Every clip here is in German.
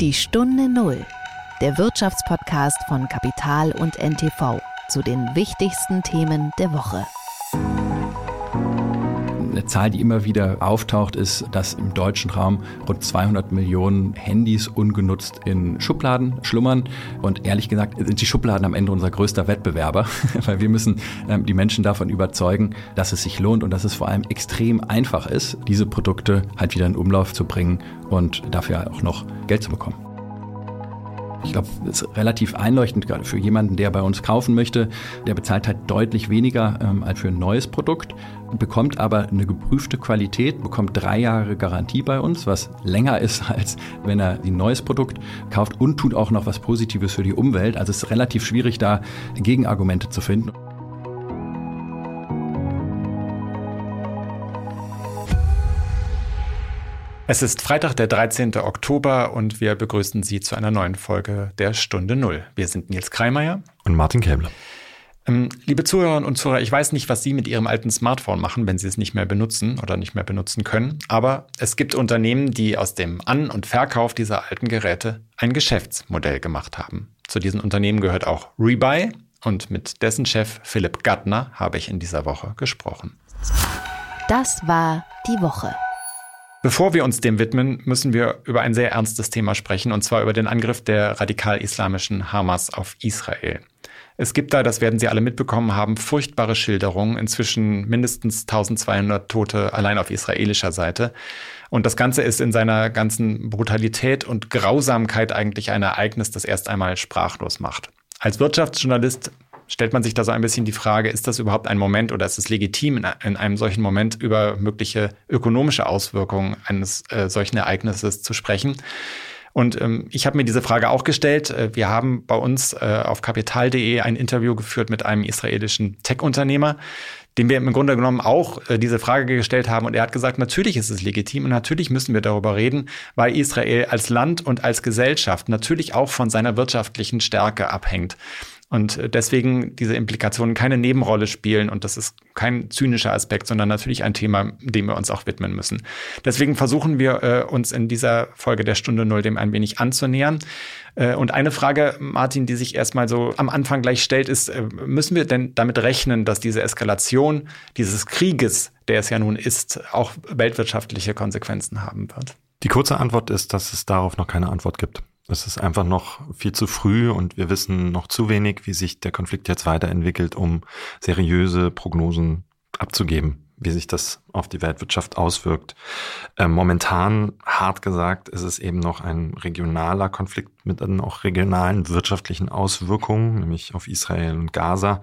Die Stunde Null, der Wirtschaftspodcast von Kapital und NTV zu den wichtigsten Themen der Woche. Eine Zahl, die immer wieder auftaucht, ist, dass im deutschen Raum rund 200 Millionen Handys ungenutzt in Schubladen schlummern. Und ehrlich gesagt sind die Schubladen am Ende unser größter Wettbewerber, weil wir müssen ähm, die Menschen davon überzeugen, dass es sich lohnt und dass es vor allem extrem einfach ist, diese Produkte halt wieder in Umlauf zu bringen und dafür auch noch Geld zu bekommen. Ich glaube, es ist relativ einleuchtend, gerade für jemanden, der bei uns kaufen möchte. Der bezahlt halt deutlich weniger ähm, als für ein neues Produkt, bekommt aber eine geprüfte Qualität, bekommt drei Jahre Garantie bei uns, was länger ist, als wenn er ein neues Produkt kauft und tut auch noch was Positives für die Umwelt. Also es ist relativ schwierig, da Gegenargumente zu finden. Es ist Freitag, der 13. Oktober und wir begrüßen Sie zu einer neuen Folge der Stunde Null. Wir sind Nils Kreimeier und Martin Käbler. Ähm, liebe Zuhörerinnen und Zuhörer, ich weiß nicht, was Sie mit Ihrem alten Smartphone machen, wenn Sie es nicht mehr benutzen oder nicht mehr benutzen können. Aber es gibt Unternehmen, die aus dem An- und Verkauf dieser alten Geräte ein Geschäftsmodell gemacht haben. Zu diesen Unternehmen gehört auch Rebuy und mit dessen Chef Philipp Gattner habe ich in dieser Woche gesprochen. Das war die Woche. Bevor wir uns dem widmen, müssen wir über ein sehr ernstes Thema sprechen, und zwar über den Angriff der radikal-islamischen Hamas auf Israel. Es gibt da, das werden Sie alle mitbekommen haben, furchtbare Schilderungen, inzwischen mindestens 1200 Tote allein auf israelischer Seite. Und das Ganze ist in seiner ganzen Brutalität und Grausamkeit eigentlich ein Ereignis, das erst einmal sprachlos macht. Als Wirtschaftsjournalist stellt man sich da so ein bisschen die Frage, ist das überhaupt ein Moment oder ist es legitim, in, in einem solchen Moment über mögliche ökonomische Auswirkungen eines äh, solchen Ereignisses zu sprechen? Und ähm, ich habe mir diese Frage auch gestellt. Äh, wir haben bei uns äh, auf kapital.de ein Interview geführt mit einem israelischen Tech-Unternehmer, dem wir im Grunde genommen auch äh, diese Frage gestellt haben. Und er hat gesagt, natürlich ist es legitim und natürlich müssen wir darüber reden, weil Israel als Land und als Gesellschaft natürlich auch von seiner wirtschaftlichen Stärke abhängt. Und äh, deswegen diese Implikationen keine Nebenrolle spielen. Und das ist kein zynischer Aspekt, sondern natürlich ein Thema, dem wir uns auch widmen müssen. Deswegen versuchen wir äh, uns in dieser Folge der Stunde Null dem ein wenig anzunähern. Äh, und eine Frage, Martin, die sich erstmal so am Anfang gleich stellt, ist, äh, müssen wir denn damit rechnen, dass diese Eskalation dieses Krieges, der es ja nun ist, auch weltwirtschaftliche Konsequenzen haben wird? Die kurze Antwort ist, dass es darauf noch keine Antwort gibt. Es ist einfach noch viel zu früh und wir wissen noch zu wenig, wie sich der Konflikt jetzt weiterentwickelt, um seriöse Prognosen abzugeben, wie sich das auf die Weltwirtschaft auswirkt. Ähm, momentan, hart gesagt, ist es eben noch ein regionaler Konflikt mit dann auch regionalen wirtschaftlichen Auswirkungen, nämlich auf Israel und Gaza.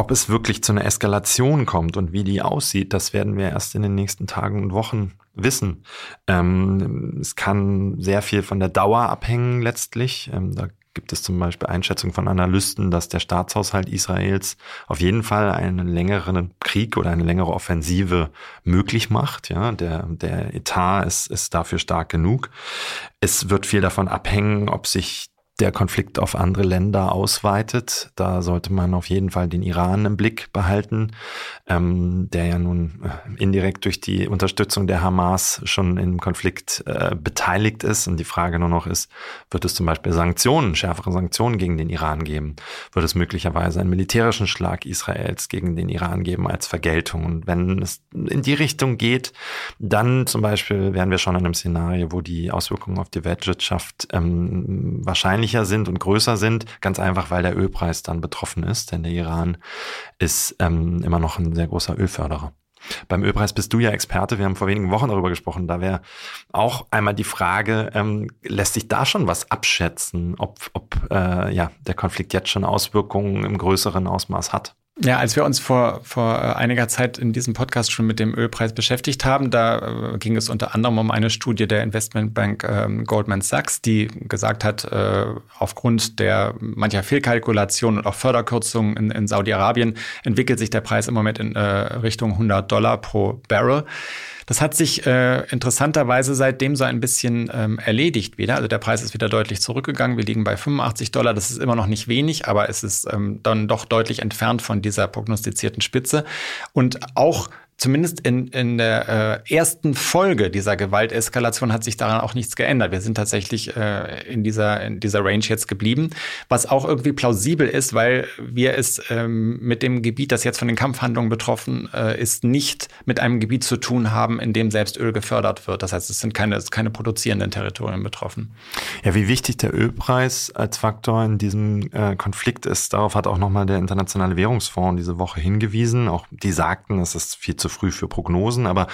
Ob es wirklich zu einer Eskalation kommt und wie die aussieht, das werden wir erst in den nächsten Tagen und Wochen wissen. Ähm, es kann sehr viel von der Dauer abhängen letztlich. Ähm, da gibt es zum Beispiel Einschätzungen von Analysten, dass der Staatshaushalt Israels auf jeden Fall einen längeren Krieg oder eine längere Offensive möglich macht. Ja, der, der Etat ist, ist dafür stark genug. Es wird viel davon abhängen, ob sich der Konflikt auf andere Länder ausweitet. Da sollte man auf jeden Fall den Iran im Blick behalten, ähm, der ja nun äh, indirekt durch die Unterstützung der Hamas schon im Konflikt äh, beteiligt ist. Und die Frage nur noch ist, wird es zum Beispiel Sanktionen, schärfere Sanktionen gegen den Iran geben? Wird es möglicherweise einen militärischen Schlag Israels gegen den Iran geben als Vergeltung? Und wenn es in die Richtung geht, dann zum Beispiel wären wir schon in einem Szenario, wo die Auswirkungen auf die Weltwirtschaft ähm, wahrscheinlich wahrscheinlicher sind und größer sind, ganz einfach, weil der Ölpreis dann betroffen ist, denn der Iran ist ähm, immer noch ein sehr großer Ölförderer. Beim Ölpreis bist du ja Experte. Wir haben vor wenigen Wochen darüber gesprochen. Da wäre auch einmal die Frage, ähm, lässt sich da schon was abschätzen, ob, ob äh, ja, der Konflikt jetzt schon Auswirkungen im größeren Ausmaß hat? Ja, als wir uns vor, vor äh, einiger Zeit in diesem Podcast schon mit dem Ölpreis beschäftigt haben, da äh, ging es unter anderem um eine Studie der Investmentbank ähm, Goldman Sachs, die gesagt hat, äh, aufgrund der mancher Fehlkalkulationen und auch Förderkürzungen in, in Saudi-Arabien entwickelt sich der Preis im Moment in äh, Richtung 100 Dollar pro Barrel. Das hat sich äh, interessanterweise seitdem so ein bisschen ähm, erledigt wieder. Also der Preis ist wieder deutlich zurückgegangen. Wir liegen bei 85 Dollar. Das ist immer noch nicht wenig, aber es ist ähm, dann doch deutlich entfernt von dieser prognostizierten Spitze. Und auch zumindest in, in der äh, ersten Folge dieser Gewalteskalation hat sich daran auch nichts geändert. Wir sind tatsächlich äh, in, dieser, in dieser Range jetzt geblieben, was auch irgendwie plausibel ist, weil wir es ähm, mit dem Gebiet, das jetzt von den Kampfhandlungen betroffen äh, ist, nicht mit einem Gebiet zu tun haben, in dem selbst Öl gefördert wird. Das heißt, es sind keine, keine produzierenden Territorien betroffen. Ja, wie wichtig der Ölpreis als Faktor in diesem äh, Konflikt ist, darauf hat auch nochmal der Internationale Währungsfonds diese Woche hingewiesen. Auch die sagten, es ist viel zu früh für Prognosen, aber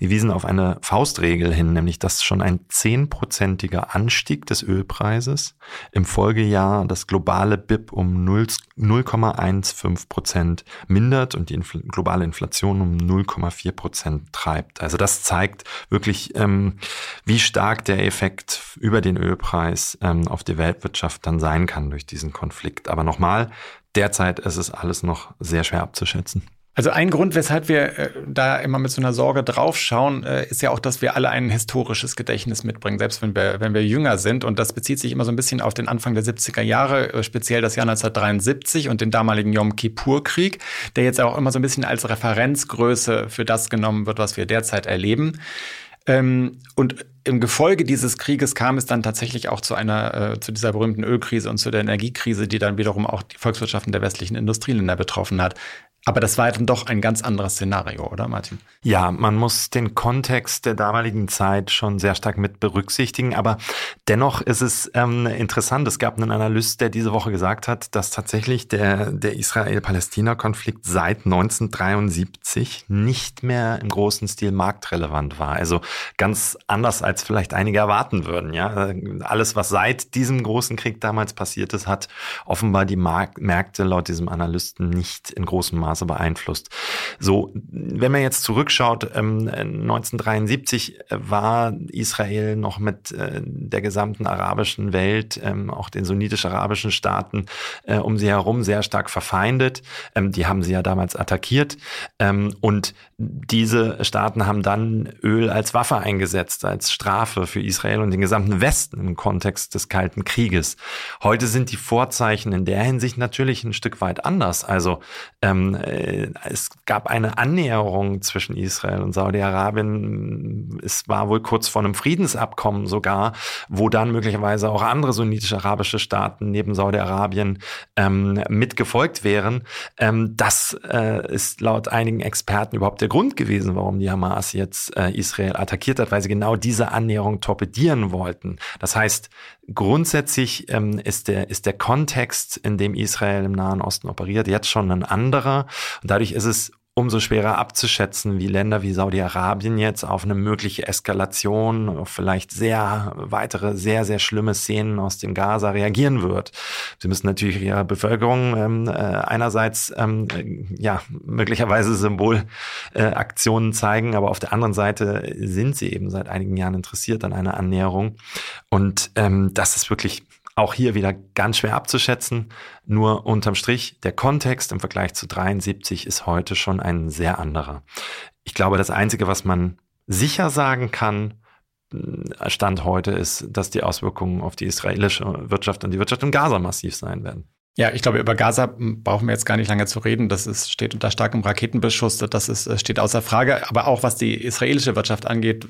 die wiesen auf eine Faustregel hin, nämlich dass schon ein zehnprozentiger Anstieg des Ölpreises im Folgejahr das globale BIP um 0,15 Prozent mindert und die Infl globale Inflation um 0,4 Prozent treibt. Also das zeigt wirklich, ähm, wie stark der Effekt über den Ölpreis ähm, auf die Weltwirtschaft dann sein kann durch diesen Konflikt. Aber nochmal, derzeit ist es alles noch sehr schwer abzuschätzen. Also ein Grund, weshalb wir äh, da immer mit so einer Sorge draufschauen, äh, ist ja auch, dass wir alle ein historisches Gedächtnis mitbringen, selbst wenn wir, wenn wir jünger sind. Und das bezieht sich immer so ein bisschen auf den Anfang der 70er Jahre, äh, speziell das Jahr 1973 und den damaligen Yom Kippur-Krieg, der jetzt auch immer so ein bisschen als Referenzgröße für das genommen wird, was wir derzeit erleben. Ähm, und im Gefolge dieses Krieges kam es dann tatsächlich auch zu einer, zu dieser berühmten Ölkrise und zu der Energiekrise, die dann wiederum auch die Volkswirtschaften der westlichen Industrieländer betroffen hat. Aber das war dann doch ein ganz anderes Szenario, oder Martin? Ja, man muss den Kontext der damaligen Zeit schon sehr stark mit berücksichtigen. Aber dennoch ist es ähm, interessant. Es gab einen Analyst, der diese Woche gesagt hat, dass tatsächlich der, der Israel-Palästina-Konflikt seit 1973 nicht mehr im großen Stil marktrelevant war. Also ganz anders, als vielleicht einige erwarten würden. Ja, alles, was seit diesem großen Krieg damals passiert ist, hat offenbar die Mark Märkte laut diesem Analysten nicht in großem Maße Maße beeinflusst. So, wenn man jetzt zurückschaut, ähm, 1973 war Israel noch mit äh, der gesamten arabischen Welt, ähm, auch den sunnitisch-arabischen Staaten äh, um sie herum sehr stark verfeindet. Ähm, die haben sie ja damals attackiert. Ähm, und diese Staaten haben dann Öl als Waffe eingesetzt, als Strafe für Israel und den gesamten Westen im Kontext des Kalten Krieges. Heute sind die Vorzeichen in der Hinsicht natürlich ein Stück weit anders. Also ähm, äh, es gab eine Annäherung zwischen Israel und Saudi-Arabien. Es war wohl kurz vor einem Friedensabkommen sogar, wo dann möglicherweise auch andere sunnitische-arabische Staaten neben Saudi-Arabien ähm, mitgefolgt wären. Ähm, das äh, ist laut einigen Experten überhaupt der Grund gewesen, warum die Hamas jetzt äh, Israel attackiert hat, weil sie genau diese Annäherung torpedieren wollten. Das heißt, grundsätzlich ähm, ist, der, ist der Kontext, in dem Israel im Nahen Osten operiert, jetzt schon ein anderer. Und dadurch ist es umso schwerer abzuschätzen, wie Länder wie Saudi-Arabien jetzt auf eine mögliche Eskalation, auf vielleicht sehr weitere, sehr, sehr schlimme Szenen aus dem Gaza reagieren wird. Sie müssen natürlich ihrer Bevölkerung ähm, äh, einerseits ähm, äh, ja möglicherweise Symbolaktionen äh, zeigen, aber auf der anderen Seite sind sie eben seit einigen Jahren interessiert an einer Annäherung. Und ähm, das ist wirklich auch hier wieder ganz schwer abzuschätzen. Nur unterm Strich, der Kontext im Vergleich zu 73 ist heute schon ein sehr anderer. Ich glaube, das Einzige, was man sicher sagen kann, äh, Stand heute ist, dass die Auswirkungen auf die israelische Wirtschaft und die Wirtschaft in Gaza massiv sein werden. Ja, ich glaube, über Gaza brauchen wir jetzt gar nicht lange zu reden. Das ist, steht unter starkem Raketenbeschuss. Das ist, steht außer Frage. Aber auch was die israelische Wirtschaft angeht,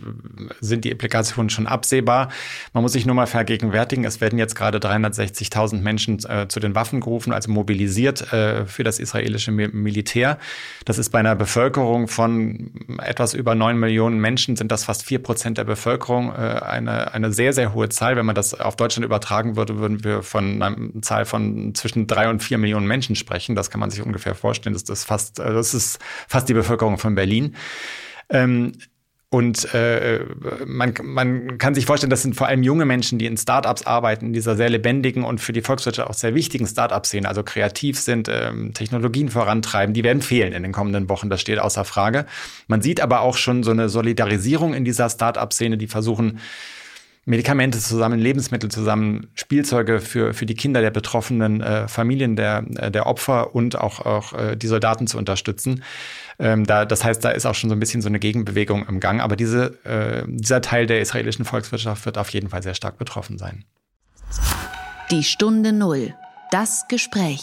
sind die Implikationen schon absehbar. Man muss sich nur mal vergegenwärtigen, es werden jetzt gerade 360.000 Menschen äh, zu den Waffen gerufen, also mobilisiert äh, für das israelische Militär. Das ist bei einer Bevölkerung von etwas über neun Millionen Menschen, sind das fast vier Prozent der Bevölkerung. Äh, eine, eine sehr, sehr hohe Zahl. Wenn man das auf Deutschland übertragen würde, würden wir von einer Zahl von zwischen zwischen drei und vier Millionen Menschen sprechen. Das kann man sich ungefähr vorstellen. Das ist fast, äh, das ist fast die Bevölkerung von Berlin. Ähm, und äh, man, man kann sich vorstellen, das sind vor allem junge Menschen, die in Startups arbeiten, in dieser sehr lebendigen und für die Volkswirtschaft auch sehr wichtigen Startup-Szene, also kreativ sind, ähm, Technologien vorantreiben, die werden fehlen in den kommenden Wochen, das steht außer Frage. Man sieht aber auch schon so eine Solidarisierung in dieser Startup-Szene, die versuchen, Medikamente zusammen, Lebensmittel zusammen, Spielzeuge für, für die Kinder der betroffenen äh, Familien der, äh, der Opfer und auch, auch äh, die Soldaten zu unterstützen. Ähm, da, das heißt, da ist auch schon so ein bisschen so eine Gegenbewegung im Gang. Aber diese, äh, dieser Teil der israelischen Volkswirtschaft wird auf jeden Fall sehr stark betroffen sein. Die Stunde Null. Das Gespräch.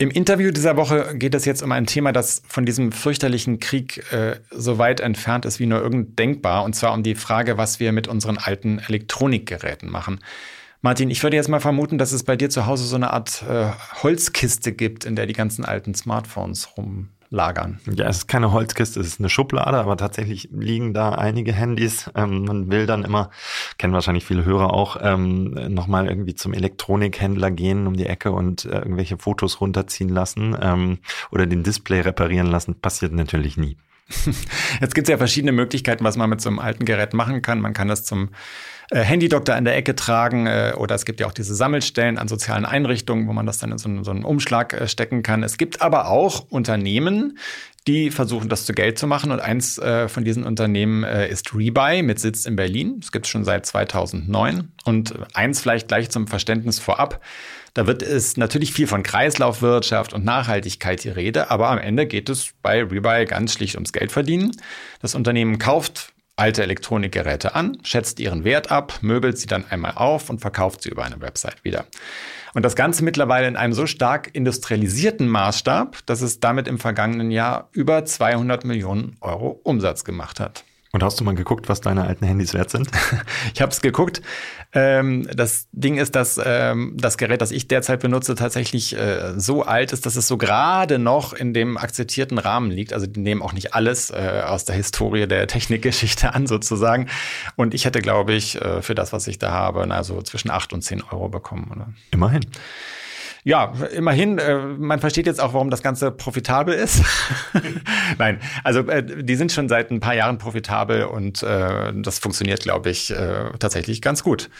Im Interview dieser Woche geht es jetzt um ein Thema, das von diesem fürchterlichen Krieg äh, so weit entfernt ist wie nur irgend denkbar, und zwar um die Frage, was wir mit unseren alten Elektronikgeräten machen. Martin, ich würde jetzt mal vermuten, dass es bei dir zu Hause so eine Art äh, Holzkiste gibt, in der die ganzen alten Smartphones rum lagern. Ja, es ist keine Holzkiste, es ist eine Schublade, aber tatsächlich liegen da einige Handys. Ähm, man will dann immer, kennen wahrscheinlich viele Hörer auch, ähm, nochmal irgendwie zum Elektronikhändler gehen um die Ecke und äh, irgendwelche Fotos runterziehen lassen ähm, oder den Display reparieren lassen. Passiert natürlich nie. Jetzt gibt es ja verschiedene Möglichkeiten, was man mit so einem alten Gerät machen kann. Man kann das zum äh, Handydoktor in der Ecke tragen äh, oder es gibt ja auch diese Sammelstellen an sozialen Einrichtungen, wo man das dann in so, einen, so einen Umschlag äh, stecken kann. Es gibt aber auch Unternehmen, die versuchen, das zu Geld zu machen. Und eins äh, von diesen Unternehmen äh, ist Rebuy mit Sitz in Berlin. Das gibt es schon seit 2009. Und eins vielleicht gleich zum Verständnis vorab. Da wird es natürlich viel von Kreislaufwirtschaft und Nachhaltigkeit die Rede, aber am Ende geht es bei Rebuy ganz schlicht ums Geld verdienen. Das Unternehmen kauft alte Elektronikgeräte an, schätzt ihren Wert ab, möbelt sie dann einmal auf und verkauft sie über eine Website wieder. Und das Ganze mittlerweile in einem so stark industrialisierten Maßstab, dass es damit im vergangenen Jahr über 200 Millionen Euro Umsatz gemacht hat. Und hast du mal geguckt, was deine alten Handys wert sind? ich habe es geguckt. Ähm, das Ding ist, dass ähm, das Gerät, das ich derzeit benutze, tatsächlich äh, so alt ist, dass es so gerade noch in dem akzeptierten Rahmen liegt. Also die nehmen auch nicht alles äh, aus der Historie der Technikgeschichte an sozusagen. Und ich hätte, glaube ich, äh, für das, was ich da habe, also zwischen acht und zehn Euro bekommen. Oder? Immerhin ja, immerhin, äh, man versteht jetzt auch, warum das Ganze profitabel ist. Nein, also äh, die sind schon seit ein paar Jahren profitabel und äh, das funktioniert, glaube ich, äh, tatsächlich ganz gut.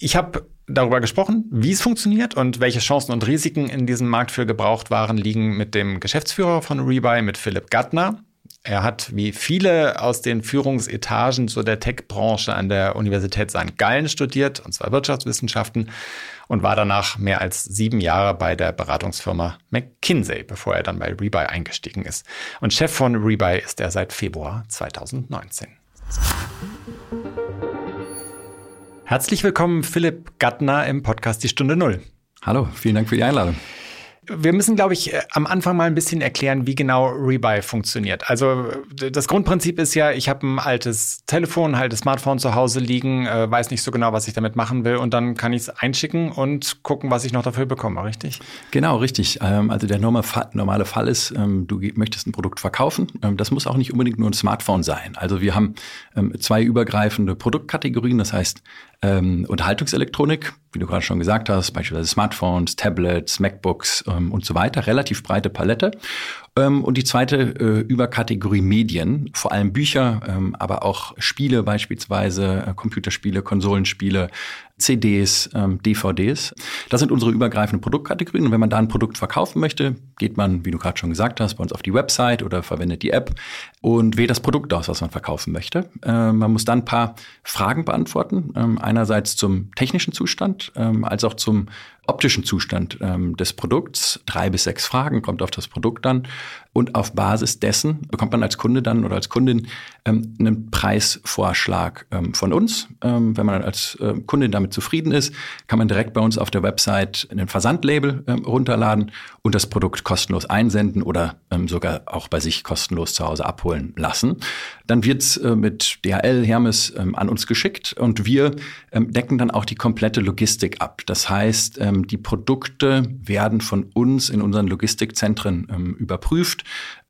Ich habe darüber gesprochen, wie es funktioniert und welche Chancen und Risiken in diesem Markt für Gebrauchtwaren liegen mit dem Geschäftsführer von Rebuy, mit Philipp Gattner. Er hat wie viele aus den Führungsetagen zu der Tech-Branche an der Universität St. Gallen studiert, und zwar Wirtschaftswissenschaften, und war danach mehr als sieben Jahre bei der Beratungsfirma McKinsey, bevor er dann bei Rebuy eingestiegen ist. Und Chef von Rebuy ist er seit Februar 2019. Herzlich willkommen, Philipp Gattner im Podcast Die Stunde Null. Hallo, vielen Dank für die Einladung. Wir müssen, glaube ich, äh, am Anfang mal ein bisschen erklären, wie genau Rebuy funktioniert. Also das Grundprinzip ist ja, ich habe ein altes Telefon, ein altes Smartphone zu Hause liegen, äh, weiß nicht so genau, was ich damit machen will und dann kann ich es einschicken und gucken, was ich noch dafür bekomme, richtig? Genau, richtig. Ähm, also der normale Fall ist, ähm, du möchtest ein Produkt verkaufen. Ähm, das muss auch nicht unbedingt nur ein Smartphone sein. Also wir haben zwei übergreifende Produktkategorien, das heißt ähm, Unterhaltungselektronik, wie du gerade schon gesagt hast, beispielsweise Smartphones, Tablets, MacBooks ähm, und so weiter, relativ breite Palette. Ähm, und die zweite äh, Überkategorie Medien, vor allem Bücher, ähm, aber auch Spiele beispielsweise, äh, Computerspiele, Konsolenspiele, CDs, ähm, DVDs. Das sind unsere übergreifenden Produktkategorien. Und wenn man da ein Produkt verkaufen möchte, geht man, wie du gerade schon gesagt hast, bei uns auf die Website oder verwendet die App und wählt das Produkt aus, was man verkaufen möchte. Man muss dann ein paar Fragen beantworten. Einerseits zum technischen Zustand, als auch zum optischen Zustand ähm, des Produkts. Drei bis sechs Fragen kommt auf das Produkt dann. Und auf Basis dessen bekommt man als Kunde dann oder als Kundin ähm, einen Preisvorschlag ähm, von uns. Ähm, wenn man als äh, Kundin damit zufrieden ist, kann man direkt bei uns auf der Website einen Versandlabel ähm, runterladen und das Produkt kostenlos einsenden oder ähm, sogar auch bei sich kostenlos zu Hause abholen lassen. Dann wird's äh, mit DHL, Hermes ähm, an uns geschickt und wir ähm, decken dann auch die komplette Logistik ab. Das heißt, ähm, die Produkte werden von uns in unseren Logistikzentren ähm, überprüft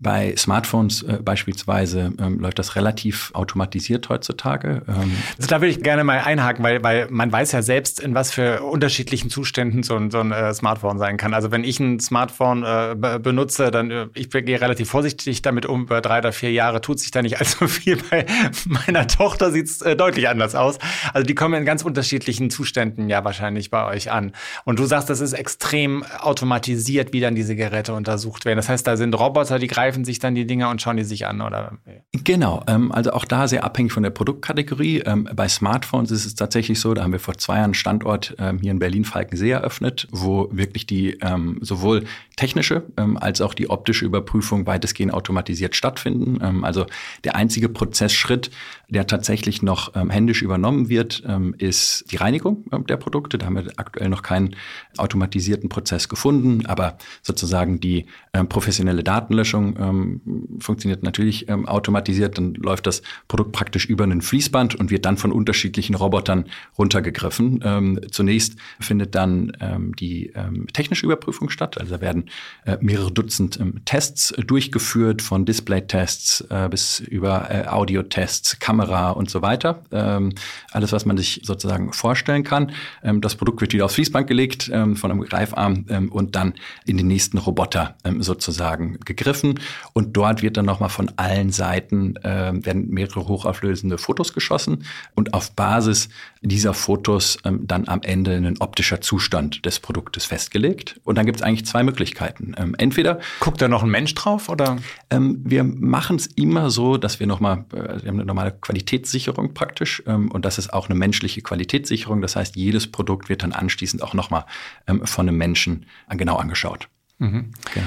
bei Smartphones äh, beispielsweise ähm, läuft das relativ automatisiert heutzutage. Ähm also da würde ich gerne mal einhaken, weil, weil man weiß ja selbst, in was für unterschiedlichen Zuständen so ein, so ein äh, Smartphone sein kann. Also wenn ich ein Smartphone äh, benutze, dann äh, ich gehe relativ vorsichtig damit um. Über drei oder vier Jahre tut sich da nicht allzu viel. Bei meiner Tochter sieht es äh, deutlich anders aus. Also die kommen in ganz unterschiedlichen Zuständen ja wahrscheinlich bei euch an. Und du sagst, das ist extrem automatisiert, wie dann diese Geräte untersucht werden. Das heißt, da sind Roboter, die greifen greifen sich dann die Dinger und schauen die sich an, oder? Genau, ähm, also auch da sehr abhängig von der Produktkategorie. Ähm, bei Smartphones ist es tatsächlich so, da haben wir vor zwei Jahren einen Standort ähm, hier in Berlin-Falkensee eröffnet, wo wirklich die ähm, sowohl technische ähm, als auch die optische Überprüfung weitestgehend automatisiert stattfinden. Ähm, also der einzige Prozessschritt, der tatsächlich noch händisch übernommen wird, ist die Reinigung der Produkte. Da haben wir aktuell noch keinen automatisierten Prozess gefunden, aber sozusagen die professionelle Datenlöschung ähm, funktioniert natürlich ähm, automatisiert. Dann läuft das Produkt praktisch über einen Fließband und wird dann von unterschiedlichen Robotern runtergegriffen. Ähm, zunächst findet dann ähm, die ähm, technische Überprüfung statt. Also da werden äh, mehrere Dutzend ähm, Tests äh, durchgeführt, von Display-Tests äh, bis über äh, Audio-Tests, Kamera und so weiter. Alles, was man sich sozusagen vorstellen kann. Das Produkt wird wieder aufs Fließband gelegt von einem Greifarm und dann in den nächsten Roboter sozusagen gegriffen. Und dort wird dann nochmal von allen Seiten äh, werden mehrere hochauflösende Fotos geschossen und auf Basis dieser Fotos ähm, dann am Ende ein optischer Zustand des Produktes festgelegt. Und dann gibt es eigentlich zwei Möglichkeiten. Ähm, entweder guckt da noch ein Mensch drauf oder? Ähm, wir machen es immer so, dass wir nochmal, äh, wir haben eine normale Qualitätssicherung praktisch ähm, und das ist auch eine menschliche Qualitätssicherung. Das heißt, jedes Produkt wird dann anschließend auch nochmal ähm, von einem Menschen genau angeschaut. Mhm. Genau.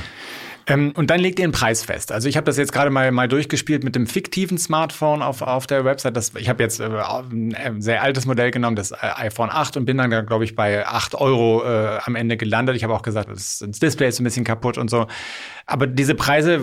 Ähm, und dann legt ihr einen Preis fest. Also ich habe das jetzt gerade mal, mal durchgespielt mit dem fiktiven Smartphone auf, auf der Website. Das, ich habe jetzt äh, ein sehr altes Modell genommen, das äh, iPhone 8 und bin dann, glaube ich, bei 8 Euro äh, am Ende gelandet. Ich habe auch gesagt, das, das Display ist ein bisschen kaputt und so. Aber diese Preise,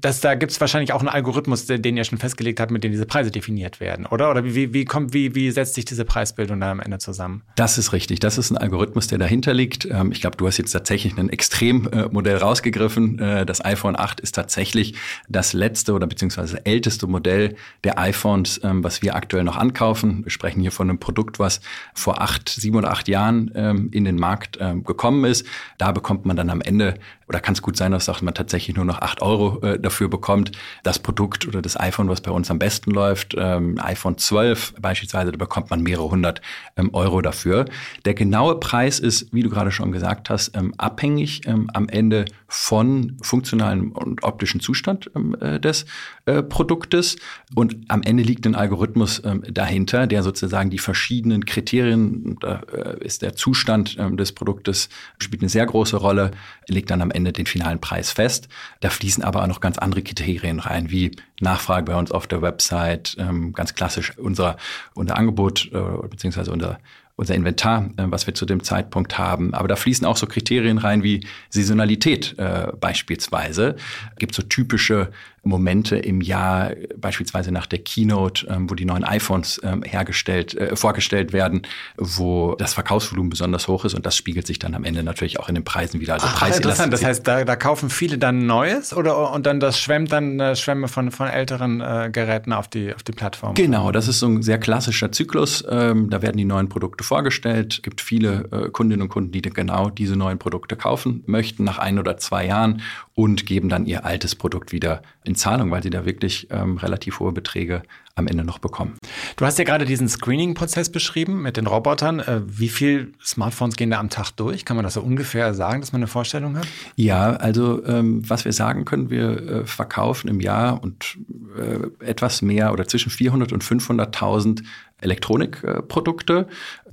das, da gibt es wahrscheinlich auch einen Algorithmus, den ihr schon festgelegt habt, mit dem diese Preise definiert werden, oder? Oder wie, wie, kommt, wie, wie setzt sich diese Preisbildung da am Ende zusammen? Das ist richtig. Das ist ein Algorithmus, der dahinter liegt. Ähm, ich glaube, du hast jetzt tatsächlich ein Extremmodell rausgegriffen. Äh, das iPhone 8 ist tatsächlich das letzte oder beziehungsweise älteste Modell der iPhones, ähm, was wir aktuell noch ankaufen. Wir sprechen hier von einem Produkt, was vor acht, sieben oder acht Jahren ähm, in den Markt gekommen ist. Da bekommt man dann am Ende oder kann es gut sein, dass man tatsächlich nur noch acht Euro äh, dafür bekommt. Das Produkt oder das iPhone, was bei uns am besten läuft, ähm, iPhone 12 beispielsweise, da bekommt man mehrere hundert ähm, Euro dafür. Der genaue Preis ist, wie du gerade schon gesagt hast, ähm, abhängig ähm, am Ende von funktionalen und optischen Zustand ähm, äh, des äh, Produktes. Und am Ende liegt ein Algorithmus ähm, dahinter, der sozusagen die verschiedenen Kriterien, da äh, ist der Zustand ähm, des Produktes, spielt eine sehr große Rolle, legt dann am Ende den finalen Preis fest. Da fließen aber auch noch ganz andere Kriterien rein, wie Nachfrage bei uns auf der Website, ähm, ganz klassisch unser, unser Angebot äh, beziehungsweise unser unser Inventar, äh, was wir zu dem Zeitpunkt haben. Aber da fließen auch so Kriterien rein wie Saisonalität äh, beispielsweise. Gibt so typische Momente im Jahr, beispielsweise nach der Keynote, ähm, wo die neuen iPhones ähm, hergestellt, äh, vorgestellt werden, wo das Verkaufsvolumen besonders hoch ist und das spiegelt sich dann am Ende natürlich auch in den Preisen wieder. Also Ach, interessant. Das heißt, da, da kaufen viele dann Neues oder und dann das schwemmt dann äh, Schwämme von, von älteren äh, Geräten auf die, auf die Plattform. Genau, das ist so ein sehr klassischer Zyklus. Ähm, da werden die neuen Produkte vorgestellt. Es gibt viele äh, Kundinnen und Kunden, die genau diese neuen Produkte kaufen möchten nach ein oder zwei Jahren und geben dann ihr altes Produkt wieder in Zahlung, weil sie da wirklich ähm, relativ hohe Beträge am Ende noch bekommen. Du hast ja gerade diesen Screening-Prozess beschrieben mit den Robotern. Äh, wie viele Smartphones gehen da am Tag durch? Kann man das so ungefähr sagen, dass man eine Vorstellung hat? Ja, also ähm, was wir sagen können, wir äh, verkaufen im Jahr und äh, etwas mehr oder zwischen 400 und 500.000 Elektronikprodukte.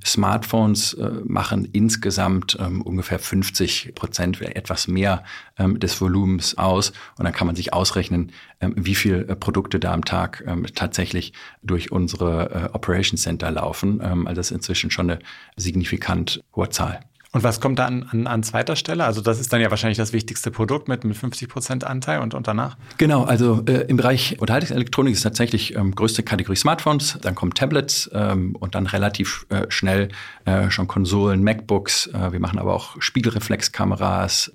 Smartphones äh, machen insgesamt ähm, ungefähr 50 Prozent, etwas mehr ähm, des Volumens aus. Und dann kann man sich ausrechnen, ähm, wie viele äh, Produkte da am Tag ähm, tatsächlich durch unsere äh, Operation Center laufen. Ähm, also das ist inzwischen schon eine signifikant hohe Zahl. Und was kommt da an, an, an zweiter Stelle? Also das ist dann ja wahrscheinlich das wichtigste Produkt mit, mit 50 Prozent Anteil und, und danach? Genau, also äh, im Bereich Unterhaltungselektronik ist tatsächlich ähm, größte Kategorie Smartphones, dann kommen Tablets ähm, und dann relativ äh, schnell äh, schon Konsolen, MacBooks. Äh, wir machen aber auch Spiegelreflexkameras,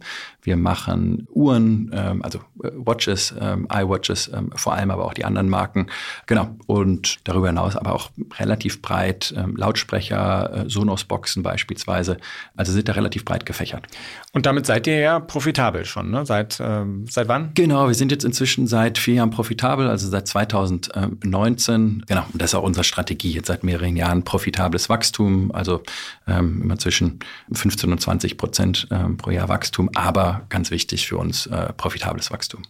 wir machen Uhren, ähm, also äh, Watches, ähm, iWatches, ähm, vor allem aber auch die anderen Marken. Genau. Und darüber hinaus aber auch relativ breit ähm, Lautsprecher, äh, Sonos-Boxen beispielsweise. Also sind da relativ breit gefächert. Und damit seid ihr ja profitabel schon, ne? Seit, ähm, seit wann? Genau, wir sind jetzt inzwischen seit vier Jahren profitabel, also seit 2019. Genau, und das ist auch unsere Strategie, jetzt seit mehreren Jahren profitables Wachstum, also ähm, immer zwischen 15 und 20 Prozent ähm, pro Jahr Wachstum, aber ganz wichtig für uns, äh, profitables Wachstum.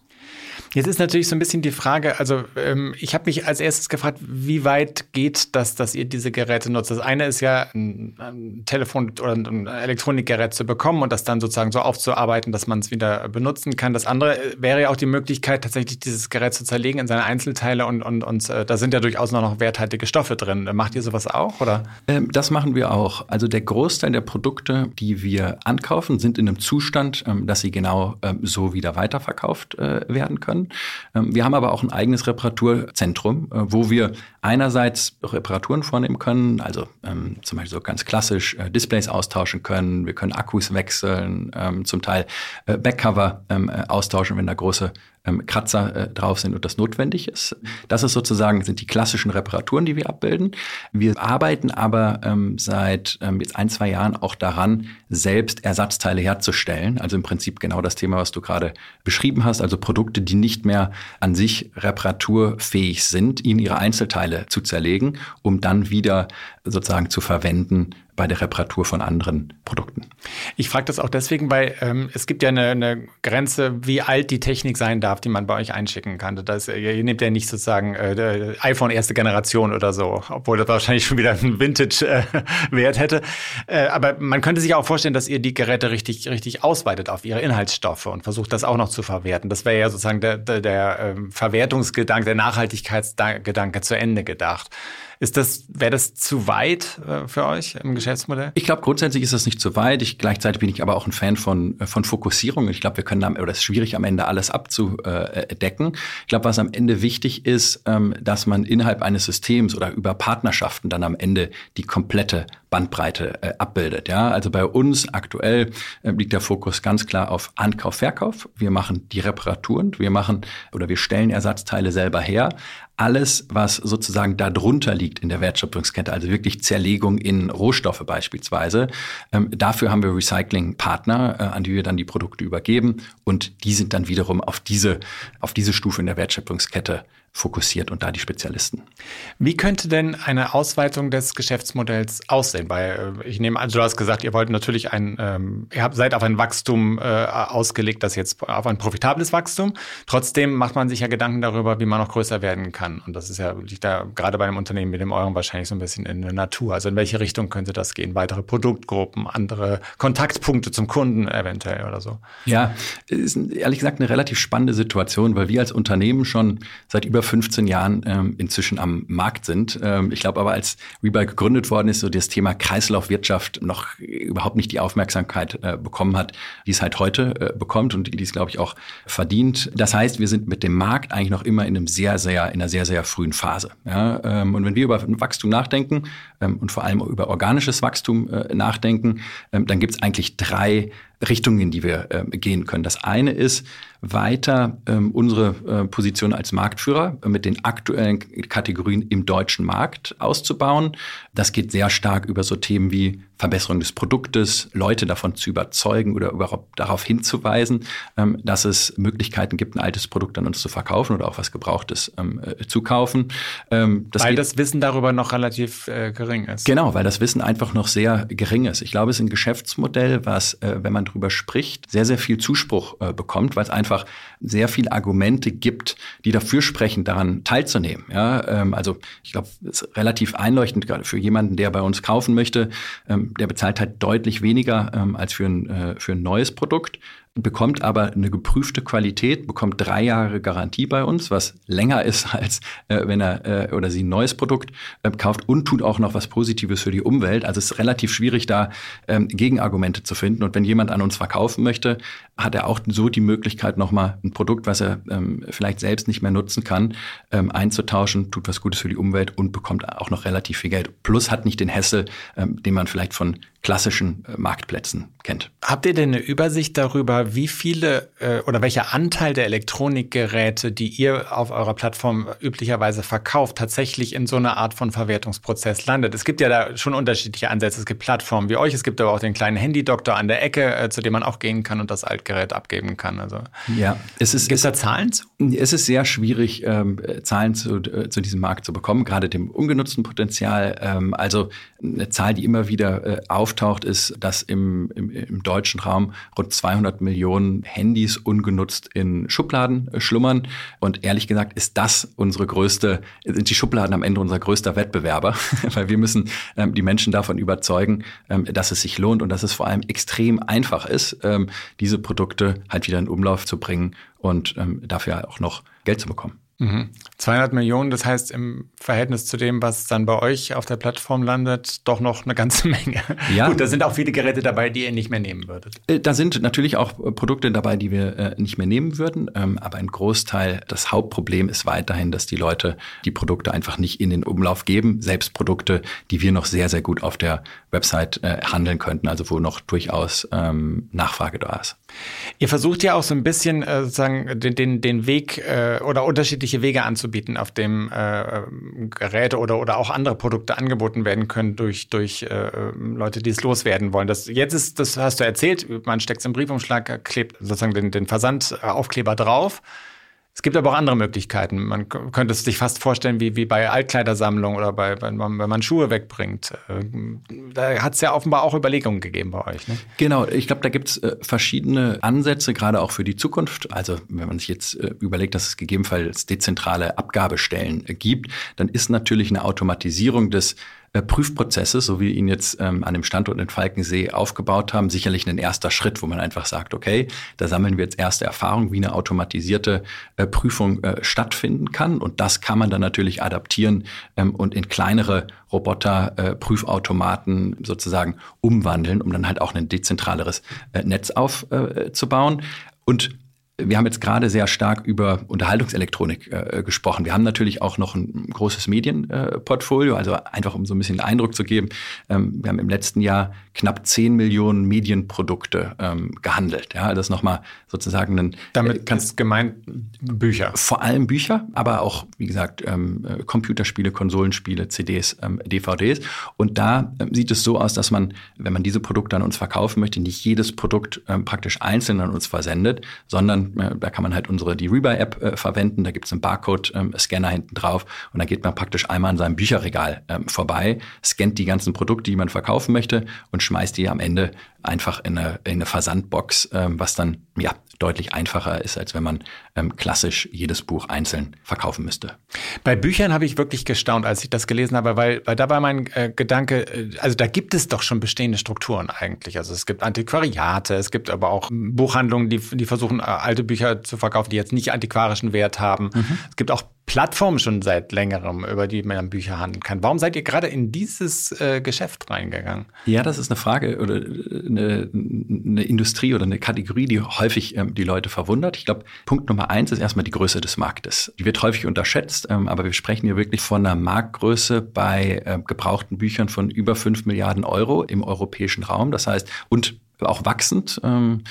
Jetzt ist natürlich so ein bisschen die Frage, also ähm, ich habe mich als erstes gefragt, wie weit geht das, dass ihr diese Geräte nutzt? Das eine ist ja ein, ein Telefon oder ein Elektronikgerät zu bekommen und das dann sozusagen so aufzuarbeiten, dass man es wieder benutzen kann. Das andere äh, wäre ja auch die Möglichkeit, tatsächlich dieses Gerät zu zerlegen in seine Einzelteile und, und, und äh, da sind ja durchaus noch werthaltige Stoffe drin. Macht ihr sowas auch? Oder? Ähm, das machen wir auch. Also der Großteil der Produkte, die wir ankaufen, sind in einem Zustand, ähm, dass sie genau ähm, so wieder weiterverkauft äh, werden können. Ähm, wir haben aber auch ein eigenes Reparaturzentrum, äh, wo wir einerseits Reparaturen vornehmen können, also ähm, zum Beispiel so ganz klassisch äh, Displays austauschen können, wir können Akkus wechseln, ähm, zum Teil äh, Backcover austauschen, wenn da große ähm, Kratzer äh, drauf sind und das notwendig ist. Das ist sozusagen sind die klassischen Reparaturen, die wir abbilden. Wir arbeiten aber ähm, seit ähm, jetzt ein zwei Jahren auch daran, selbst Ersatzteile herzustellen. Also im Prinzip genau das Thema, was du gerade beschrieben hast. Also Produkte, die nicht mehr an sich reparaturfähig sind, in ihre Einzelteile zu zerlegen, um dann wieder sozusagen zu verwenden bei der Reparatur von anderen Produkten. Ich frage das auch deswegen, weil ähm, es gibt ja eine, eine, Grenze, wie alt die Technik sein darf, die man bei euch einschicken kann. Das, ihr nehmt ja nicht sozusagen äh, iPhone erste Generation oder so, obwohl das wahrscheinlich schon wieder einen Vintage-Wert äh, hätte. Äh, aber man könnte sich auch vorstellen, dass ihr die Geräte richtig, richtig ausweitet auf ihre Inhaltsstoffe und versucht, das auch noch zu verwerten. Das wäre ja sozusagen der, der, der ähm, Verwertungsgedanke, der Nachhaltigkeitsgedanke zu Ende gedacht. Ist das, wäre das zu weit äh, für euch im Geschäftsmodell? Ich glaube, grundsätzlich ist das nicht zu weit. Ich, gleichzeitig bin ich aber auch ein Fan von, äh, von Fokussierung. Ich glaube, wir können am, oder es ist schwierig, am Ende alles abzudecken. Ich glaube, was am Ende wichtig ist, ähm, dass man innerhalb eines Systems oder über Partnerschaften dann am Ende die komplette Bandbreite äh, abbildet. Ja, also bei uns aktuell äh, liegt der Fokus ganz klar auf Ankauf, Verkauf. Wir machen die Reparaturen, wir machen oder wir stellen Ersatzteile selber her. Alles, was sozusagen darunter liegt in der Wertschöpfungskette, also wirklich Zerlegung in Rohstoffe beispielsweise, ähm, dafür haben wir Recyclingpartner, äh, an die wir dann die Produkte übergeben und die sind dann wiederum auf diese, auf diese Stufe in der Wertschöpfungskette fokussiert und da die Spezialisten. Wie könnte denn eine Ausweitung des Geschäftsmodells aussehen? Weil äh, ich nehme an, du hast gesagt, ihr wollt natürlich ein, ähm, ihr habt, seid auf ein Wachstum äh, ausgelegt, das jetzt auf ein profitables Wachstum. Trotzdem macht man sich ja Gedanken darüber, wie man noch größer werden kann. Und das ist ja liegt da gerade bei einem Unternehmen wie dem euren wahrscheinlich so ein bisschen in der Natur. Also in welche Richtung könnte das gehen? Weitere Produktgruppen, andere Kontaktpunkte zum Kunden eventuell oder so? Ja, ist ehrlich gesagt eine relativ spannende Situation, weil wir als Unternehmen schon seit über 15 Jahren ähm, inzwischen am Markt sind. Ähm, ich glaube aber, als Rebuy gegründet worden ist, so das Thema Kreislaufwirtschaft noch überhaupt nicht die Aufmerksamkeit äh, bekommen hat, die es halt heute äh, bekommt und die es, glaube ich, auch verdient. Das heißt, wir sind mit dem Markt eigentlich noch immer in einem sehr, sehr, in einer sehr, sehr frühen Phase. Ja? Ähm, und wenn wir über Wachstum nachdenken ähm, und vor allem über organisches Wachstum äh, nachdenken, ähm, dann gibt es eigentlich drei Richtungen, in die wir äh, gehen können. Das eine ist, weiter ähm, unsere äh, Position als Marktführer mit den aktuellen Kategorien im deutschen Markt auszubauen. Das geht sehr stark über so Themen wie Verbesserung des Produktes, Leute davon zu überzeugen oder überhaupt darauf hinzuweisen, ähm, dass es Möglichkeiten gibt, ein altes Produkt an uns zu verkaufen oder auch was Gebrauchtes ähm, äh, zu kaufen. Ähm, das weil das Wissen darüber noch relativ äh, gering ist. Genau, weil das Wissen einfach noch sehr gering ist. Ich glaube, es ist ein Geschäftsmodell, was, äh, wenn man drüber spricht, sehr, sehr viel Zuspruch äh, bekommt, weil es einfach sehr viele Argumente gibt, die dafür sprechen, daran teilzunehmen. Ja, ähm, also ich glaube, es ist relativ einleuchtend gerade für jemanden, der bei uns kaufen möchte. Ähm, der bezahlt halt deutlich weniger ähm, als für ein, äh, für ein neues Produkt bekommt aber eine geprüfte Qualität, bekommt drei Jahre Garantie bei uns, was länger ist, als äh, wenn er äh, oder sie ein neues Produkt äh, kauft und tut auch noch was Positives für die Umwelt. Also es ist relativ schwierig, da ähm, Gegenargumente zu finden. Und wenn jemand an uns verkaufen möchte, hat er auch so die Möglichkeit, nochmal ein Produkt, was er ähm, vielleicht selbst nicht mehr nutzen kann, ähm, einzutauschen, tut was Gutes für die Umwelt und bekommt auch noch relativ viel Geld. Plus hat nicht den Hessel, ähm, den man vielleicht von klassischen äh, Marktplätzen kennt. Habt ihr denn eine Übersicht darüber, wie viele äh, oder welcher Anteil der Elektronikgeräte, die ihr auf eurer Plattform üblicherweise verkauft, tatsächlich in so einer Art von Verwertungsprozess landet? Es gibt ja da schon unterschiedliche Ansätze. Es gibt Plattformen wie euch, es gibt aber auch den kleinen Handydoktor an der Ecke, äh, zu dem man auch gehen kann und das Altgerät abgeben kann. Also ja, es ist gibt es da Zahlen zu? Es ist sehr schwierig, ähm, Zahlen zu, äh, zu diesem Markt zu bekommen, gerade dem ungenutzten Potenzial. Ähm, also eine Zahl, die immer wieder äh, auf auftaucht, ist, dass im, im, im deutschen Raum rund 200 Millionen Handys ungenutzt in Schubladen äh, schlummern. Und ehrlich gesagt ist das unsere größte, sind die Schubladen am Ende unser größter Wettbewerber, weil wir müssen ähm, die Menschen davon überzeugen, ähm, dass es sich lohnt und dass es vor allem extrem einfach ist, ähm, diese Produkte halt wieder in Umlauf zu bringen und ähm, dafür auch noch Geld zu bekommen. Mhm. 200 Millionen, das heißt im Verhältnis zu dem, was dann bei euch auf der Plattform landet, doch noch eine ganze Menge. Ja. Gut, da sind auch viele Geräte dabei, die ihr nicht mehr nehmen würdet. Äh, da sind natürlich auch äh, Produkte dabei, die wir äh, nicht mehr nehmen würden, ähm, aber ein Großteil, das Hauptproblem ist weiterhin, dass die Leute die Produkte einfach nicht in den Umlauf geben, selbst Produkte, die wir noch sehr, sehr gut auf der Website handeln könnten, also wo noch durchaus ähm, Nachfrage da ist. Ihr versucht ja auch so ein bisschen sozusagen den, den, den Weg oder unterschiedliche unterschiedliche Wege anzubieten, auf dem äh, Geräte oder, oder auch andere Produkte angeboten werden können durch, durch äh, Leute, die es loswerden wollen. Das, jetzt ist, das hast du erzählt, man steckt es im Briefumschlag, klebt sozusagen den, den Versandaufkleber drauf. Es gibt aber auch andere Möglichkeiten. Man könnte es sich fast vorstellen, wie, wie bei Altkleidersammlungen oder bei, wenn, man, wenn man Schuhe wegbringt. Äh, da hat es ja offenbar auch Überlegungen gegeben bei euch. Ne? Genau, ich glaube, da gibt es äh, verschiedene Ansätze, gerade auch für die Zukunft. Also wenn man sich jetzt äh, überlegt, dass es gegebenenfalls dezentrale Abgabestellen äh, gibt, dann ist natürlich eine Automatisierung des äh, Prüfprozesses, so wie ihn jetzt ähm, an dem Standort in Falkensee aufgebaut haben, sicherlich ein erster Schritt, wo man einfach sagt, okay, da sammeln wir jetzt erste Erfahrungen, wie eine automatisierte äh, Prüfung äh, stattfinden kann. Und das kann man dann natürlich adaptieren ähm, und in kleinere Roboter, äh, Prüfautomaten sozusagen umwandeln, um dann halt auch ein dezentraleres äh, Netz aufzubauen. Und wir haben jetzt gerade sehr stark über Unterhaltungselektronik äh, gesprochen. Wir haben natürlich auch noch ein großes Medienportfolio, äh, also einfach um so ein bisschen Eindruck zu geben. Ähm, wir haben im letzten Jahr knapp 10 Millionen Medienprodukte ähm, gehandelt. Ja, das ist nochmal sozusagen ein. Damit äh, kannst gemeint Bücher. Vor allem Bücher, aber auch, wie gesagt, ähm, äh, Computerspiele, Konsolenspiele, CDs, ähm, DVDs. Und da ähm, sieht es so aus, dass man, wenn man diese Produkte an uns verkaufen möchte, nicht jedes Produkt ähm, praktisch einzeln an uns versendet, sondern äh, da kann man halt unsere die Rebuy-App äh, verwenden. Da gibt es einen Barcode-Scanner hinten drauf und dann geht man praktisch einmal an seinem Bücherregal ähm, vorbei, scannt die ganzen Produkte, die man verkaufen möchte und schmeißt die am Ende einfach in eine, in eine Versandbox, ähm, was dann ja deutlich einfacher ist, als wenn man ähm, klassisch jedes Buch einzeln verkaufen müsste. Bei Büchern habe ich wirklich gestaunt, als ich das gelesen habe, weil, weil da war mein äh, Gedanke, äh, also da gibt es doch schon bestehende Strukturen eigentlich. Also es gibt Antiquariate, es gibt aber auch Buchhandlungen, die, die versuchen, äh, alte Bücher zu verkaufen, die jetzt nicht antiquarischen Wert haben. Mhm. Es gibt auch Plattform schon seit längerem, über die man Bücher handeln kann. Warum seid ihr gerade in dieses äh, Geschäft reingegangen? Ja, das ist eine Frage oder äh, eine, eine Industrie oder eine Kategorie, die häufig ähm, die Leute verwundert. Ich glaube, Punkt Nummer eins ist erstmal die Größe des Marktes. Die wird häufig unterschätzt, ähm, aber wir sprechen hier wirklich von einer Marktgröße bei äh, gebrauchten Büchern von über fünf Milliarden Euro im europäischen Raum. Das heißt, und auch wachsend. Ähm,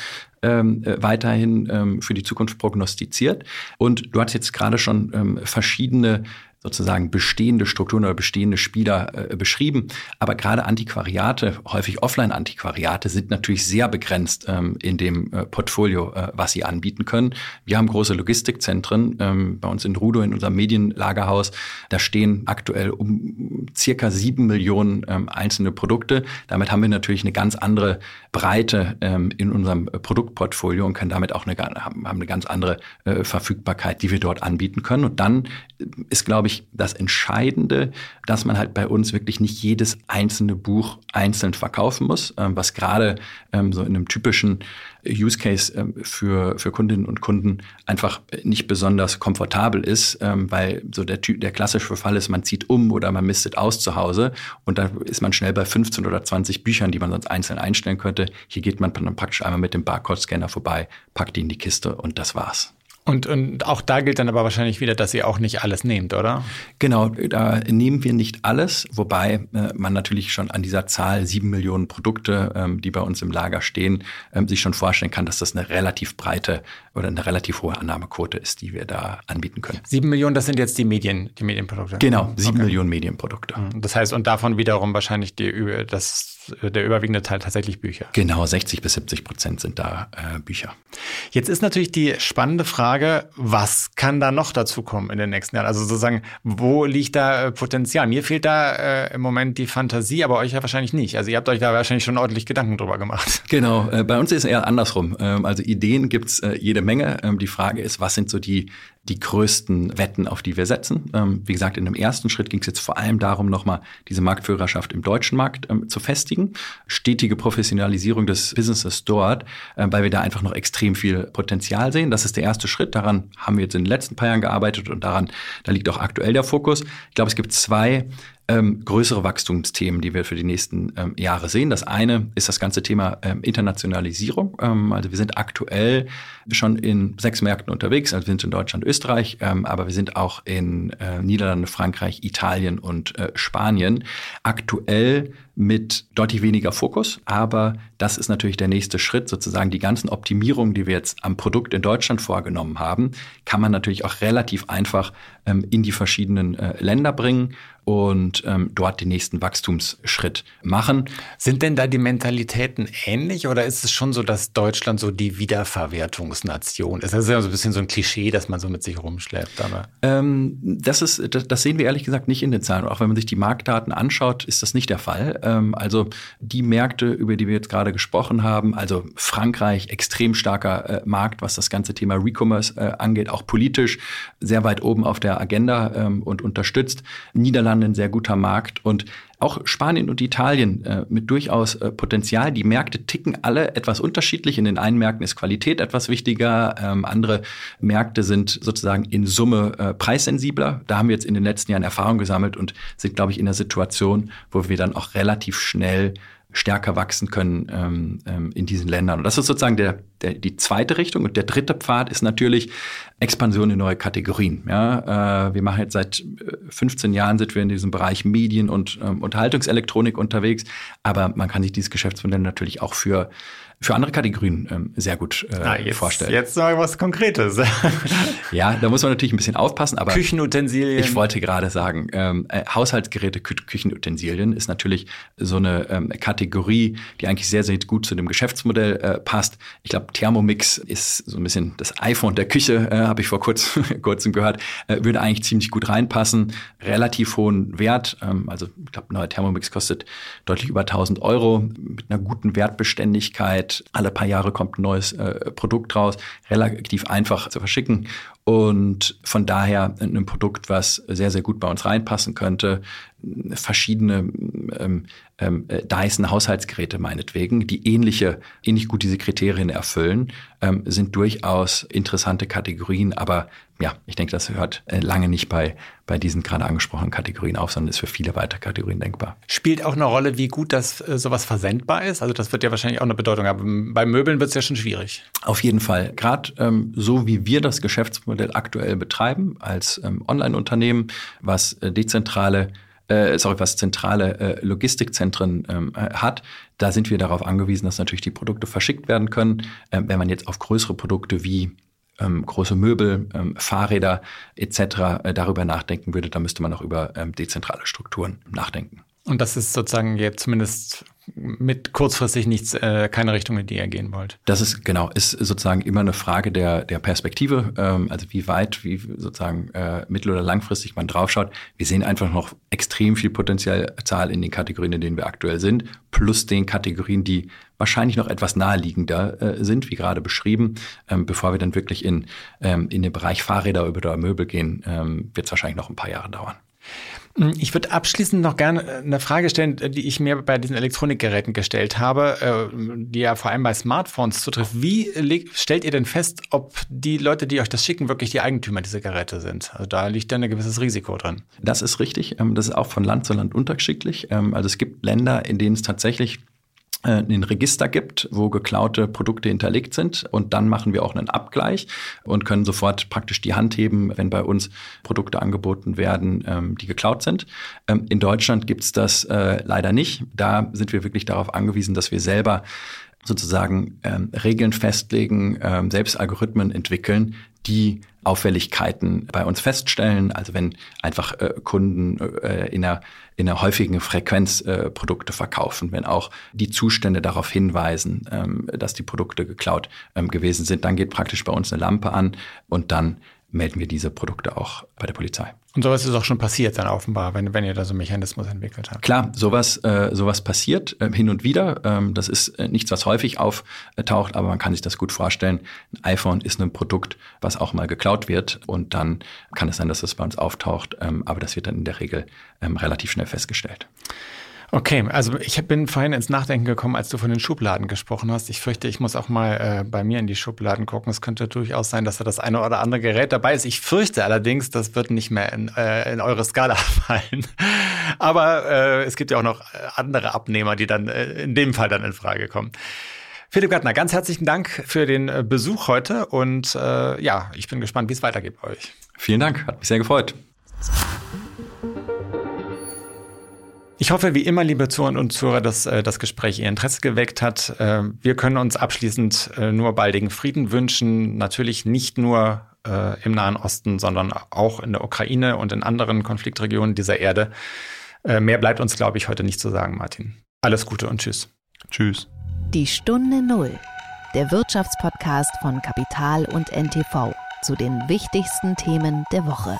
ähm, äh, weiterhin ähm, für die Zukunft prognostiziert. Und du hast jetzt gerade schon ähm, verschiedene sozusagen bestehende Strukturen oder bestehende Spieler äh, beschrieben. Aber gerade Antiquariate, häufig Offline-Antiquariate, sind natürlich sehr begrenzt ähm, in dem äh, Portfolio, äh, was sie anbieten können. Wir haben große Logistikzentren ähm, bei uns in Rudo, in unserem Medienlagerhaus. Da stehen aktuell um circa sieben Millionen ähm, einzelne Produkte. Damit haben wir natürlich eine ganz andere Breite ähm, in unserem Produktportfolio und können damit auch eine, haben eine ganz andere äh, Verfügbarkeit, die wir dort anbieten können. Und dann ist, glaube ich, das Entscheidende, dass man halt bei uns wirklich nicht jedes einzelne Buch einzeln verkaufen muss, ähm, was gerade ähm, so in einem typischen Use Case ähm, für, für Kundinnen und Kunden einfach nicht besonders komfortabel ist, weil so der, der klassische Fall ist, man zieht um oder man mistet aus zu Hause und da ist man schnell bei 15 oder 20 Büchern, die man sonst einzeln einstellen könnte. Hier geht man dann praktisch einmal mit dem Barcode-Scanner vorbei, packt die in die Kiste und das war's. Und, und auch da gilt dann aber wahrscheinlich wieder, dass ihr auch nicht alles nehmt, oder? Genau, da nehmen wir nicht alles, wobei äh, man natürlich schon an dieser Zahl sieben Millionen Produkte, ähm, die bei uns im Lager stehen, ähm, sich schon vorstellen kann, dass das eine relativ breite oder eine relativ hohe Annahmequote ist, die wir da anbieten können. Sieben Millionen, das sind jetzt die Medien, die Medienprodukte. Genau, sieben okay. Millionen Medienprodukte. Mhm. Das heißt, und davon wiederum wahrscheinlich die, das der überwiegende Teil tatsächlich Bücher. Genau, 60 bis 70 Prozent sind da äh, Bücher. Jetzt ist natürlich die spannende Frage, was kann da noch dazu kommen in den nächsten Jahren? Also sozusagen, wo liegt da äh, Potenzial? Mir fehlt da äh, im Moment die Fantasie, aber euch ja wahrscheinlich nicht. Also ihr habt euch da wahrscheinlich schon ordentlich Gedanken drüber gemacht. Genau, äh, bei uns ist es eher andersrum. Ähm, also Ideen gibt's äh, jede Menge. Ähm, die Frage ist, was sind so die die größten Wetten, auf die wir setzen. Ähm, wie gesagt, in dem ersten Schritt ging es jetzt vor allem darum, nochmal diese Marktführerschaft im deutschen Markt ähm, zu festigen. Stetige Professionalisierung des Businesses dort, weil wir da einfach noch extrem viel Potenzial sehen. Das ist der erste Schritt. Daran haben wir jetzt in den letzten paar Jahren gearbeitet und daran, da liegt auch aktuell der Fokus. Ich glaube, es gibt zwei ähm, größere Wachstumsthemen, die wir für die nächsten ähm, Jahre sehen. Das eine ist das ganze Thema ähm, Internationalisierung. Ähm, also wir sind aktuell schon in sechs Märkten unterwegs. Also wir sind in Deutschland, Österreich, ähm, aber wir sind auch in äh, Niederlande, Frankreich, Italien und äh, Spanien. Aktuell mit deutlich weniger Fokus, aber das ist natürlich der nächste Schritt, sozusagen die ganzen Optimierungen, die wir jetzt am Produkt in Deutschland vorgenommen haben, kann man natürlich auch relativ einfach ähm, in die verschiedenen äh, Länder bringen und ähm, dort den nächsten Wachstumsschritt machen. Sind denn da die Mentalitäten ähnlich oder ist es schon so, dass Deutschland so die Wiederverwertungsnation ist? Das ist ja so ein bisschen so ein Klischee, dass man so mit sich rumschleppt. Aber ähm, das, ist, das, das sehen wir ehrlich gesagt nicht in den Zahlen. Auch wenn man sich die Marktdaten anschaut, ist das nicht der Fall. Ähm, also die Märkte, über die wir jetzt gerade gesprochen haben, also Frankreich, extrem starker äh, Markt, was das ganze Thema Recommerce äh, angeht, auch politisch sehr weit oben auf der Agenda ähm, und unterstützt. Niederlande ein sehr guter Markt und auch Spanien und Italien äh, mit durchaus äh, Potenzial. Die Märkte ticken alle etwas unterschiedlich. In den einen Märkten ist Qualität etwas wichtiger, ähm, andere Märkte sind sozusagen in Summe äh, preissensibler. Da haben wir jetzt in den letzten Jahren Erfahrung gesammelt und sind, glaube ich, in der Situation, wo wir dann auch relativ schnell stärker wachsen können ähm, ähm, in diesen Ländern. Und das ist sozusagen der, der, die zweite Richtung. Und der dritte Pfad ist natürlich Expansion in neue Kategorien. Ja, äh, wir machen jetzt seit 15 äh, Jahren sind wir in diesem Bereich Medien und ähm, Unterhaltungselektronik unterwegs. Aber man kann sich dieses Geschäftsmodell natürlich auch für für andere Kategorien ähm, sehr gut äh, ah, jetzt, vorstellen. Jetzt mal was Konkretes. ja, da muss man natürlich ein bisschen aufpassen, aber Küchenutensilien. Ich wollte gerade sagen, ähm, äh, Haushaltsgeräte, Kü Küchenutensilien ist natürlich so eine ähm, Kategorie, die eigentlich sehr, sehr gut zu dem Geschäftsmodell äh, passt. Ich glaube, Thermomix ist so ein bisschen das iPhone der Küche, äh, habe ich vor kurz, kurzem gehört, äh, würde eigentlich ziemlich gut reinpassen. Relativ hohen Wert, ähm, also ich glaube, neuer Thermomix kostet deutlich über 1000 Euro mit einer guten Wertbeständigkeit alle paar Jahre kommt ein neues äh, Produkt raus, relativ einfach zu verschicken und von daher ein Produkt, was sehr, sehr gut bei uns reinpassen könnte. Verschiedene ähm, ähm, Dyson Haushaltsgeräte meinetwegen, die ähnliche, ähnlich gut diese Kriterien erfüllen, ähm, sind durchaus interessante Kategorien. Aber ja, ich denke, das hört äh, lange nicht bei, bei diesen gerade angesprochenen Kategorien auf, sondern ist für viele weitere Kategorien denkbar. Spielt auch eine Rolle, wie gut das äh, sowas versendbar ist? Also das wird ja wahrscheinlich auch eine Bedeutung haben. Bei Möbeln wird es ja schon schwierig. Auf jeden Fall. Gerade ähm, so wie wir das Geschäftsmodell Geschäftsmodell aktuell betreiben als ähm, Online-Unternehmen, was äh, dezentrale äh, sorry, was zentrale äh, Logistikzentren ähm, äh, hat, da sind wir darauf angewiesen, dass natürlich die Produkte verschickt werden können. Ähm, wenn man jetzt auf größere Produkte wie ähm, große Möbel, ähm, Fahrräder etc. Äh, darüber nachdenken würde, dann müsste man auch über ähm, dezentrale Strukturen nachdenken. Und das ist sozusagen jetzt zumindest mit kurzfristig nichts, äh, keine Richtung, in die ihr gehen wollt. Das ist genau, ist sozusagen immer eine Frage der, der Perspektive, ähm, also wie weit, wie sozusagen äh, mittel- oder langfristig man draufschaut. Wir sehen einfach noch extrem viel Potenzialzahl in den Kategorien, in denen wir aktuell sind, plus den Kategorien, die wahrscheinlich noch etwas naheliegender äh, sind, wie gerade beschrieben. Ähm, bevor wir dann wirklich in, ähm, in den Bereich Fahrräder oder Möbel gehen, ähm, wird es wahrscheinlich noch ein paar Jahre dauern. Ich würde abschließend noch gerne äh, eine Frage stellen, die ich mir bei diesen Elektronikgeräten gestellt habe, äh, die ja vor allem bei Smartphones zutrifft. Wie stellt ihr denn fest, ob die Leute, die euch das schicken, wirklich die Eigentümer dieser Geräte sind? Also da liegt ja ein gewisses Risiko drin. Das ist richtig. Ähm, das ist auch von Land zu Land unterschiedlich. Ähm, also es gibt Länder, in denen es tatsächlich äh, ein Register gibt, wo geklaute Produkte hinterlegt sind. Und dann machen wir auch einen Abgleich und können sofort praktisch die Hand heben, wenn bei uns Produkte angeboten werden, ähm, die geklaut sind. Ähm, in Deutschland gibt's das äh, leider nicht. Da sind wir wirklich darauf angewiesen, dass wir selber sozusagen ähm, Regeln festlegen, ähm, selbst Algorithmen entwickeln, die Auffälligkeiten bei uns feststellen. Also wenn einfach äh, Kunden äh, in, einer, in einer häufigen Frequenz äh, Produkte verkaufen, wenn auch die Zustände darauf hinweisen, ähm, dass die Produkte geklaut ähm, gewesen sind, dann geht praktisch bei uns eine Lampe an und dann melden wir diese Produkte auch bei der Polizei. Und sowas ist auch schon passiert dann offenbar, wenn, wenn ihr da so einen Mechanismus entwickelt habt. Klar, sowas, äh, sowas passiert äh, hin und wieder. Ähm, das ist äh, nichts, was häufig auftaucht, aber man kann sich das gut vorstellen. Ein iPhone ist ein Produkt, was auch mal geklaut wird und dann kann es sein, dass das bei uns auftaucht, ähm, aber das wird dann in der Regel ähm, relativ schnell festgestellt. Okay, also ich bin vorhin ins Nachdenken gekommen, als du von den Schubladen gesprochen hast. Ich fürchte, ich muss auch mal äh, bei mir in die Schubladen gucken. Es könnte durchaus sein, dass da das eine oder andere Gerät dabei ist. Ich fürchte allerdings, das wird nicht mehr in, äh, in eure Skala fallen. Aber äh, es gibt ja auch noch äh, andere Abnehmer, die dann äh, in dem Fall dann in Frage kommen. Philipp Gattner, ganz herzlichen Dank für den äh, Besuch heute und ja, ich bin gespannt, wie es weitergeht bei euch. Vielen Dank, hat mich sehr gefreut. Ich hoffe, wie immer, liebe Zuhörer und Zuhörer, dass äh, das Gespräch Ihr Interesse geweckt hat. Äh, wir können uns abschließend äh, nur baldigen Frieden wünschen. Natürlich nicht nur äh, im Nahen Osten, sondern auch in der Ukraine und in anderen Konfliktregionen dieser Erde. Äh, mehr bleibt uns, glaube ich, heute nicht zu sagen, Martin. Alles Gute und Tschüss. Tschüss. Die Stunde Null, der Wirtschaftspodcast von Kapital und NTV zu den wichtigsten Themen der Woche.